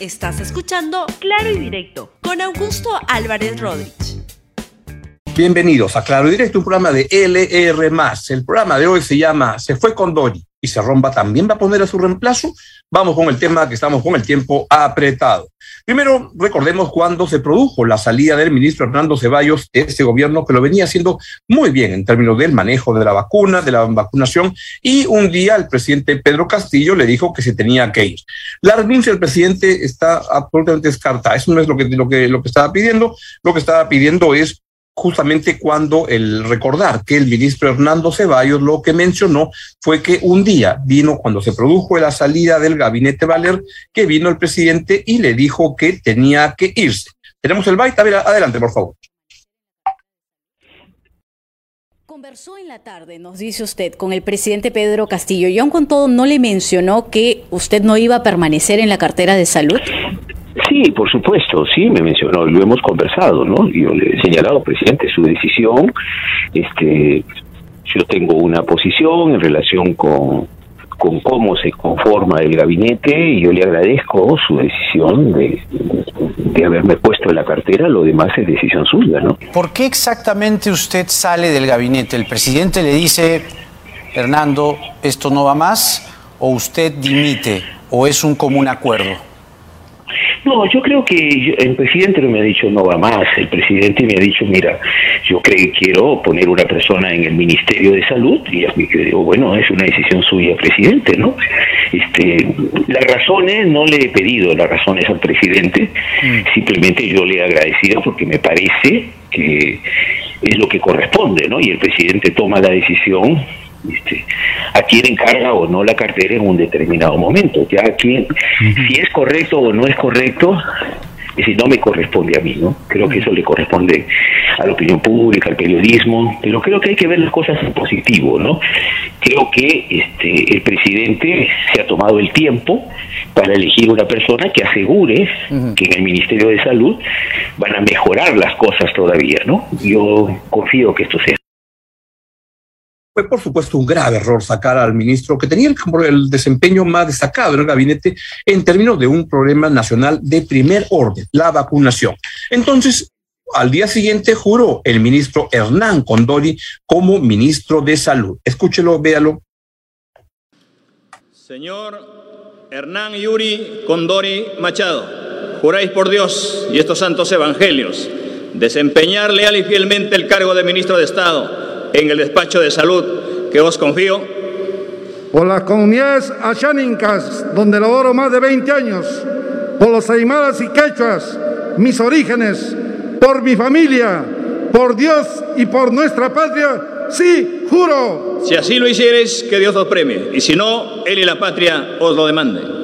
Estás escuchando Claro y Directo con Augusto Álvarez Rodríguez. Bienvenidos a Claro y Directo, un programa de LR. El programa de hoy se llama Se fue con Dori y se rompa también va a poner a su reemplazo. Vamos con el tema que estamos con el tiempo apretado. Primero, recordemos cuando se produjo la salida del ministro Hernando Ceballos, este gobierno que lo venía haciendo muy bien en términos del manejo de la vacuna, de la vacunación, y un día el presidente Pedro Castillo le dijo que se tenía que ir. La renuncia del presidente está absolutamente descartada. Eso no es lo que, lo que, lo que estaba pidiendo. Lo que estaba pidiendo es justamente cuando el recordar que el ministro Hernando Ceballos lo que mencionó fue que un día vino cuando se produjo la salida del gabinete Valer, que vino el presidente y le dijo que tenía que irse. Tenemos el byte, a ver, adelante, por favor. Conversó en la tarde, nos dice usted, con el presidente Pedro Castillo y aún con todo no le mencionó que usted no iba a permanecer en la cartera de salud. Sí, por supuesto, sí, me mencionó, lo hemos conversado, ¿no? Yo le he señalado, presidente, su decisión, este, yo tengo una posición en relación con, con cómo se conforma el gabinete y yo le agradezco su decisión de, de haberme puesto en la cartera, lo demás es decisión suya, ¿no? ¿Por qué exactamente usted sale del gabinete? ¿El presidente le dice, Hernando, esto no va más? ¿O usted dimite? ¿O es un común acuerdo? No, yo creo que el presidente no me ha dicho no va más. El presidente me ha dicho, mira, yo creo que quiero poner una persona en el Ministerio de Salud y yo digo, bueno, es una decisión suya, presidente, ¿no? Este, las razones no le he pedido las razones al presidente, mm. simplemente yo le he agradecido porque me parece que es lo que corresponde, ¿no? Y el presidente toma la decisión este, a quién encarga o no la cartera en un determinado momento. Ya quién, si es correcto o no es correcto, y si no me corresponde a mí, ¿no? Creo que eso le corresponde a la opinión pública, al periodismo, pero creo que hay que ver las cosas en positivo, ¿no? Creo que este el presidente se ha tomado el tiempo para elegir una persona que asegure que en el Ministerio de Salud van a mejorar las cosas todavía, ¿no? Yo confío que esto sea fue por supuesto un grave error sacar al ministro que tenía el, desempeño más destacado en el gabinete en términos de un problema nacional de primer orden, la vacunación. Entonces, al día siguiente juró el ministro Hernán Condori como ministro de Salud. Escúchelo, véalo. Señor Hernán Yuri Condori Machado, juráis por Dios y estos santos evangelios desempeñar leal y fielmente el cargo de ministro de Estado en el despacho de salud que os confío. Por las comunidades achánicas, donde laboro más de 20 años, por los aymaras y quechuas, mis orígenes, por mi familia, por Dios y por nuestra patria, sí, juro. Si así lo hicieres, que Dios os premie, y si no, Él y la patria os lo demanden.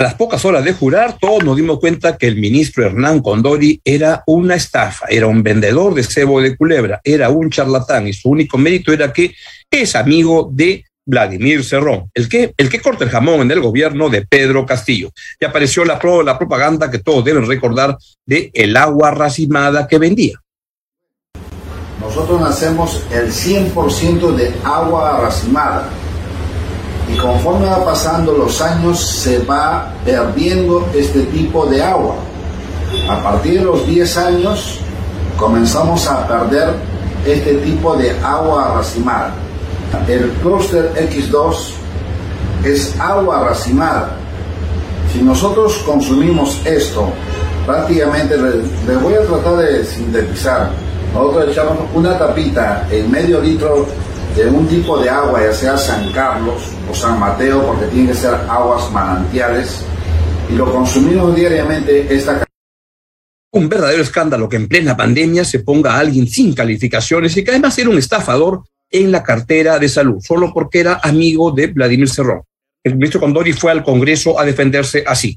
A las pocas horas de jurar, todos nos dimos cuenta que el ministro Hernán Condori era una estafa, era un vendedor de cebo de culebra, era un charlatán y su único mérito era que es amigo de Vladimir Cerrón, el que, el que corta el jamón en el gobierno de Pedro Castillo. Y apareció la, la propaganda que todos deben recordar de el agua racimada que vendía. Nosotros nacemos el 100% de agua racimada y conforme va pasando los años se va perdiendo este tipo de agua. A partir de los 10 años comenzamos a perder este tipo de agua racimada. El clúster X2 es agua racimada. Si nosotros consumimos esto, prácticamente le, voy a tratar de sintetizar. Nosotros echamos una tapita en medio litro de un tipo de agua, ya sea San Carlos o San Mateo, porque tienen que ser aguas manantiales, y lo consumimos diariamente esta un verdadero escándalo que en plena pandemia se ponga a alguien sin calificaciones y que además era un estafador en la cartera de salud, solo porque era amigo de Vladimir Cerrón. El ministro Condori fue al Congreso a defenderse así.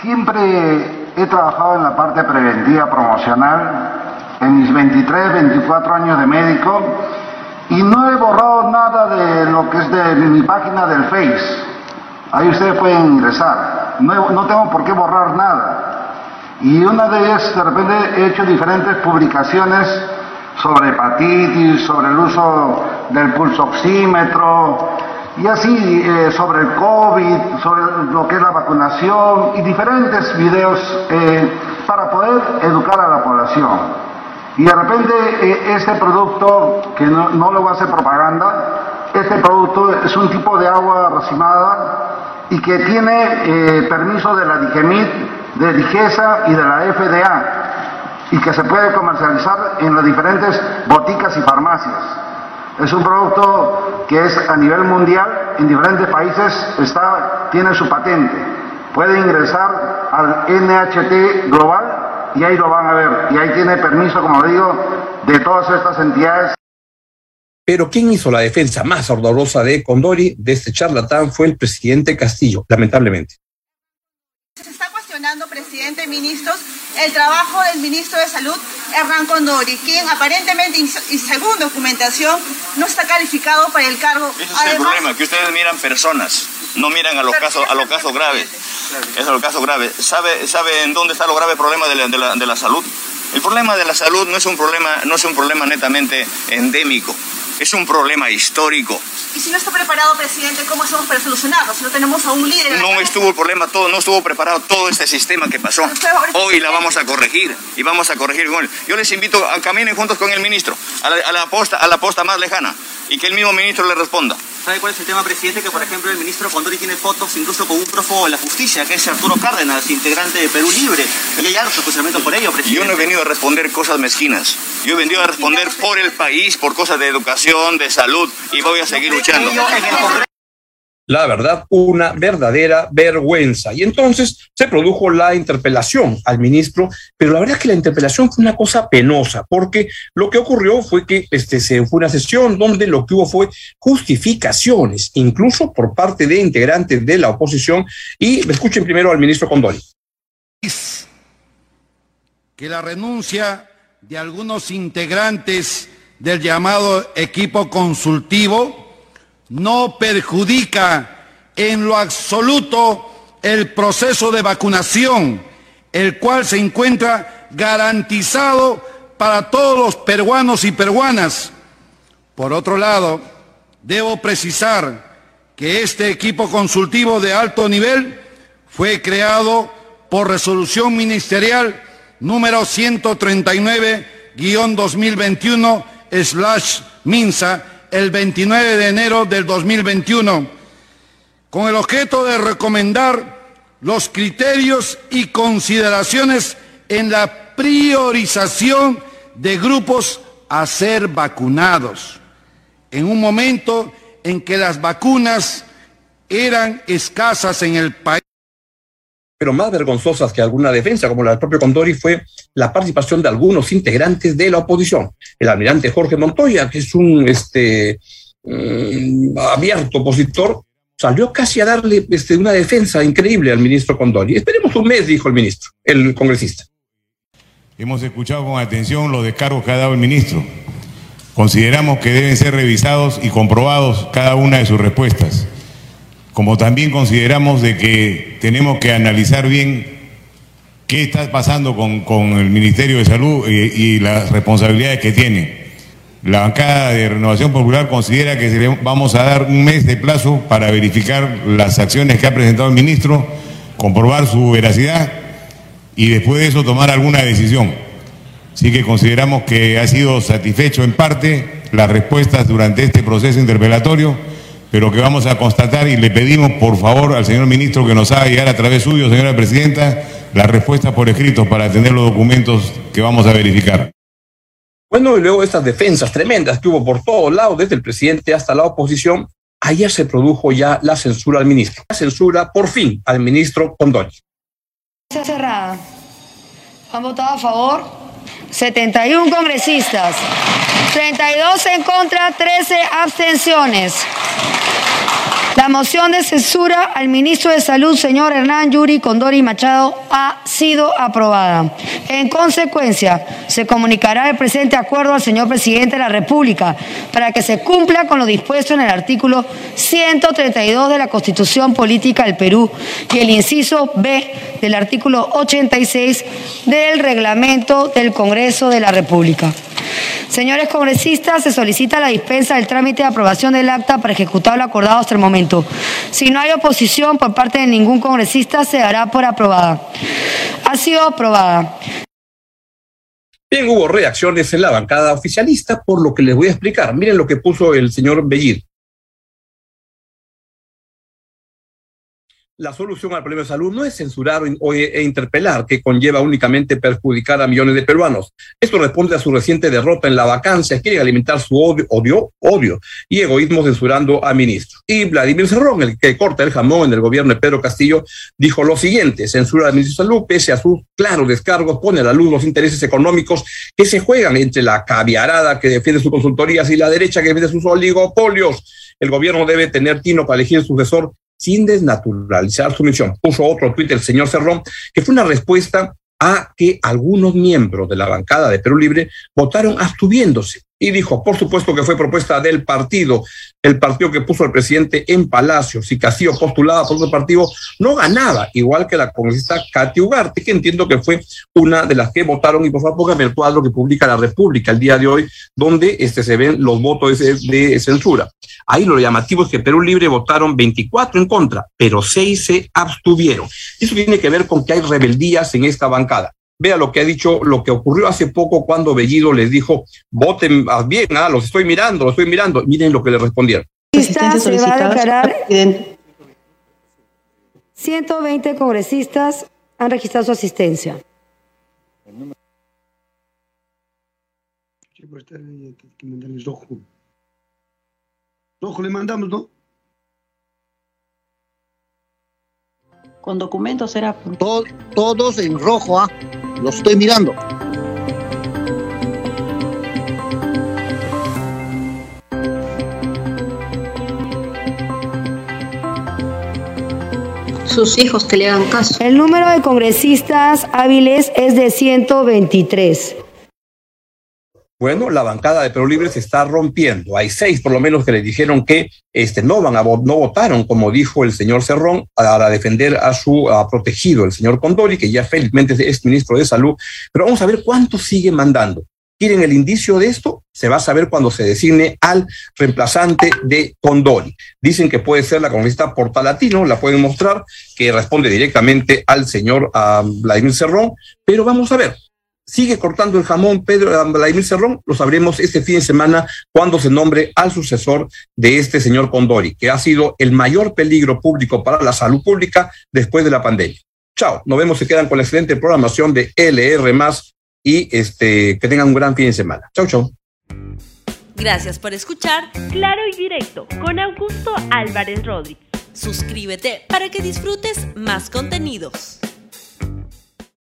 Siempre he trabajado en la parte preventiva promocional en mis 23, 24 años de médico y no he borrado nada de lo que es de mi página del Face. Ahí ustedes pueden ingresar. No, tengo por qué borrar nada. Y una de ellas, de repente, he hecho diferentes publicaciones sobre hepatitis, sobre el uso del pulsoxímetro y así eh, sobre el COVID, sobre lo que es la vacunación y diferentes videos eh, para poder educar a la población. Y de repente eh, este producto, que no, le voy a hacer propaganda, este producto es un tipo de agua racimada y que tiene permiso de la DIGEMIT, de DIGESA y de la FDA y que se puede comercializar en las diferentes boticas y farmacias. Es un producto que es a nivel mundial, en diferentes países está, tiene su patente. Puede ingresar al NHT global y ahí lo van a ver. Y ahí tiene permiso, como digo, de todas estas entidades. Pero quien hizo la defensa más ardorosa de Condori, de este charlatán, fue el presidente Castillo, lamentablemente. Se está cuestionando, presidente, ministros, el trabajo del ministro de Salud, Hernán Condori, quien aparentemente y según documentación no está calificado para el cargo. Ese es el problema, que ustedes miran personas, no miran a los casos, a los casos graves. Es el caso grave. ¿Sabe, ¿Sabe en dónde está lo grave problema de la, de la, de la salud? El problema de la salud no es un problema, no es un problema netamente endémico, es un problema histórico. Y si no está preparado, presidente, ¿cómo hacemos para solucionarlo? Si no tenemos a un líder. No estuvo el problema todo, no estuvo preparado todo este sistema que pasó. Hoy la vamos a corregir y vamos a corregir con él. Yo les invito a caminen juntos con el ministro a la, a la posta, a la posta más lejana y que el mismo ministro le responda. ¿Sabe cuál es el tema, presidente? Que, por ejemplo, el ministro Condori tiene fotos incluso con un prófugo de la justicia, que es Arturo Cárdenas, integrante de Perú Libre. Y hay altos acusamientos por ello, presidente. Yo no he venido a responder cosas mezquinas. Yo he venido a responder por el país, por cosas de educación, de salud, y voy a seguir luchando la verdad, una verdadera vergüenza. Y entonces se produjo la interpelación al ministro, pero la verdad es que la interpelación fue una cosa penosa, porque lo que ocurrió fue que este, se fue una sesión donde lo que hubo fue justificaciones, incluso por parte de integrantes de la oposición. Y escuchen primero al ministro Condori. Que la renuncia de algunos integrantes del llamado equipo consultivo no perjudica en lo absoluto el proceso de vacunación, el cual se encuentra garantizado para todos los peruanos y peruanas. Por otro lado, debo precisar que este equipo consultivo de alto nivel fue creado por resolución ministerial número 139-2021-MINSA el 29 de enero del 2021, con el objeto de recomendar los criterios y consideraciones en la priorización de grupos a ser vacunados, en un momento en que las vacunas eran escasas en el país pero más vergonzosas que alguna defensa, como la del propio Condori, fue la participación de algunos integrantes de la oposición. El almirante Jorge Montoya, que es un este, mm, abierto opositor, salió casi a darle este, una defensa increíble al ministro Condori. Esperemos un mes, dijo el ministro, el congresista. Hemos escuchado con atención los descargos que ha dado el ministro. Consideramos que deben ser revisados y comprobados cada una de sus respuestas como también consideramos de que tenemos que analizar bien qué está pasando con, el Ministerio de Salud y, y, las responsabilidades que tiene. La bancada de Renovación Popular considera que vamos a dar un mes de plazo para verificar las acciones que ha presentado el ministro, comprobar su veracidad y después de eso tomar alguna decisión. Así que consideramos que ha sido satisfecho en parte las respuestas durante este proceso interpelatorio pero que vamos a constatar y le pedimos por favor al señor ministro que nos haga llegar a través suyo, señora presidenta, la respuesta por escrito para tener los documentos que vamos a verificar. Bueno, y luego estas defensas tremendas que hubo por todos lados, desde el presidente hasta la oposición, ayer se produjo ya la censura al ministro. La censura, por fin, al ministro Condoni. Cerrada. ¿Han votado a favor? 71 congresistas. 32 en contra, 13 abstenciones. La moción de censura al ministro de Salud, señor Hernán Yuri Condori Machado, ha sido aprobada. En consecuencia, se comunicará el presente acuerdo al señor presidente de la República para que se cumpla con lo dispuesto en el artículo 132 de la Constitución Política del Perú y el inciso B del artículo 86 del reglamento del Congreso de la República. Señores congresistas, se solicita la dispensa del trámite de aprobación del acta para ejecutar lo acordado hasta el momento. Si no hay oposición por parte de ningún congresista, se dará por aprobada. Ha sido aprobada. Bien, hubo reacciones en la bancada oficialista, por lo que les voy a explicar. Miren lo que puso el señor Bellir. La solución al problema de salud no es censurar o e interpelar, que conlleva únicamente perjudicar a millones de peruanos. Esto responde a su reciente derrota en la vacancia. Quieren alimentar su odio, odio, odio y egoísmo censurando a ministros. Y Vladimir Cerrón, el que corta el jamón en el gobierno de Pedro Castillo, dijo lo siguiente: censura al ministro de Salud, pese a sus claros descargos, pone a la luz los intereses económicos que se juegan entre la caviarada que defiende sus consultorías y la derecha que defiende sus oligopolios. El gobierno debe tener tino para elegir sucesor sin desnaturalizar su misión. Puso otro tuit el señor Cerrón, que fue una respuesta a que algunos miembros de la bancada de Perú Libre votaron abstuviéndose y dijo, por supuesto que fue propuesta del partido, el partido que puso al presidente en Palacio, si Castillo postulaba por otro partido, no ganaba, igual que la congresista Katy Ugarte, que entiendo que fue una de las que votaron, y por favor póngame el cuadro que publica la República el día de hoy, donde este, se ven los votos de, de censura. Ahí lo llamativo es que Perú Libre votaron 24 en contra, pero 6 se abstuvieron. Eso tiene que ver con que hay rebeldías en esta bancada. Vea lo que ha dicho, lo que ocurrió hace poco cuando Bellido les dijo, voten bien, ah, los estoy mirando, los estoy mirando. Miren lo que le respondieron. Se va a declarar 120 congresistas han registrado su asistencia. Rojo le mandamos, ¿no? Con documentos será. todos en rojo, ¿ah? Los estoy mirando. Sus hijos que le hagan caso. El número de congresistas hábiles es de 123. Bueno, la bancada de Perú Libre se está rompiendo. Hay seis, por lo menos, que le dijeron que este, no van a no votaron, como dijo el señor Cerrón, para defender a su protegido, el señor Condori, que ya felizmente es ministro de Salud. Pero vamos a ver cuánto sigue mandando. ¿Quieren el indicio de esto? Se va a saber cuando se designe al reemplazante de Condori. Dicen que puede ser la congresista Portalatino, la pueden mostrar, que responde directamente al señor Vladimir Cerrón, pero vamos a ver sigue cortando el jamón Pedro Vladimir Cerrón, lo sabremos este fin de semana cuando se nombre al sucesor de este señor Condori, que ha sido el mayor peligro público para la salud pública después de la pandemia. Chao, nos vemos, se quedan con la excelente programación de LR y este, que tengan un gran fin de semana. Chao, chao. Gracias por escuchar Claro y Directo con Augusto Álvarez Rodríguez. Suscríbete para que disfrutes más contenidos.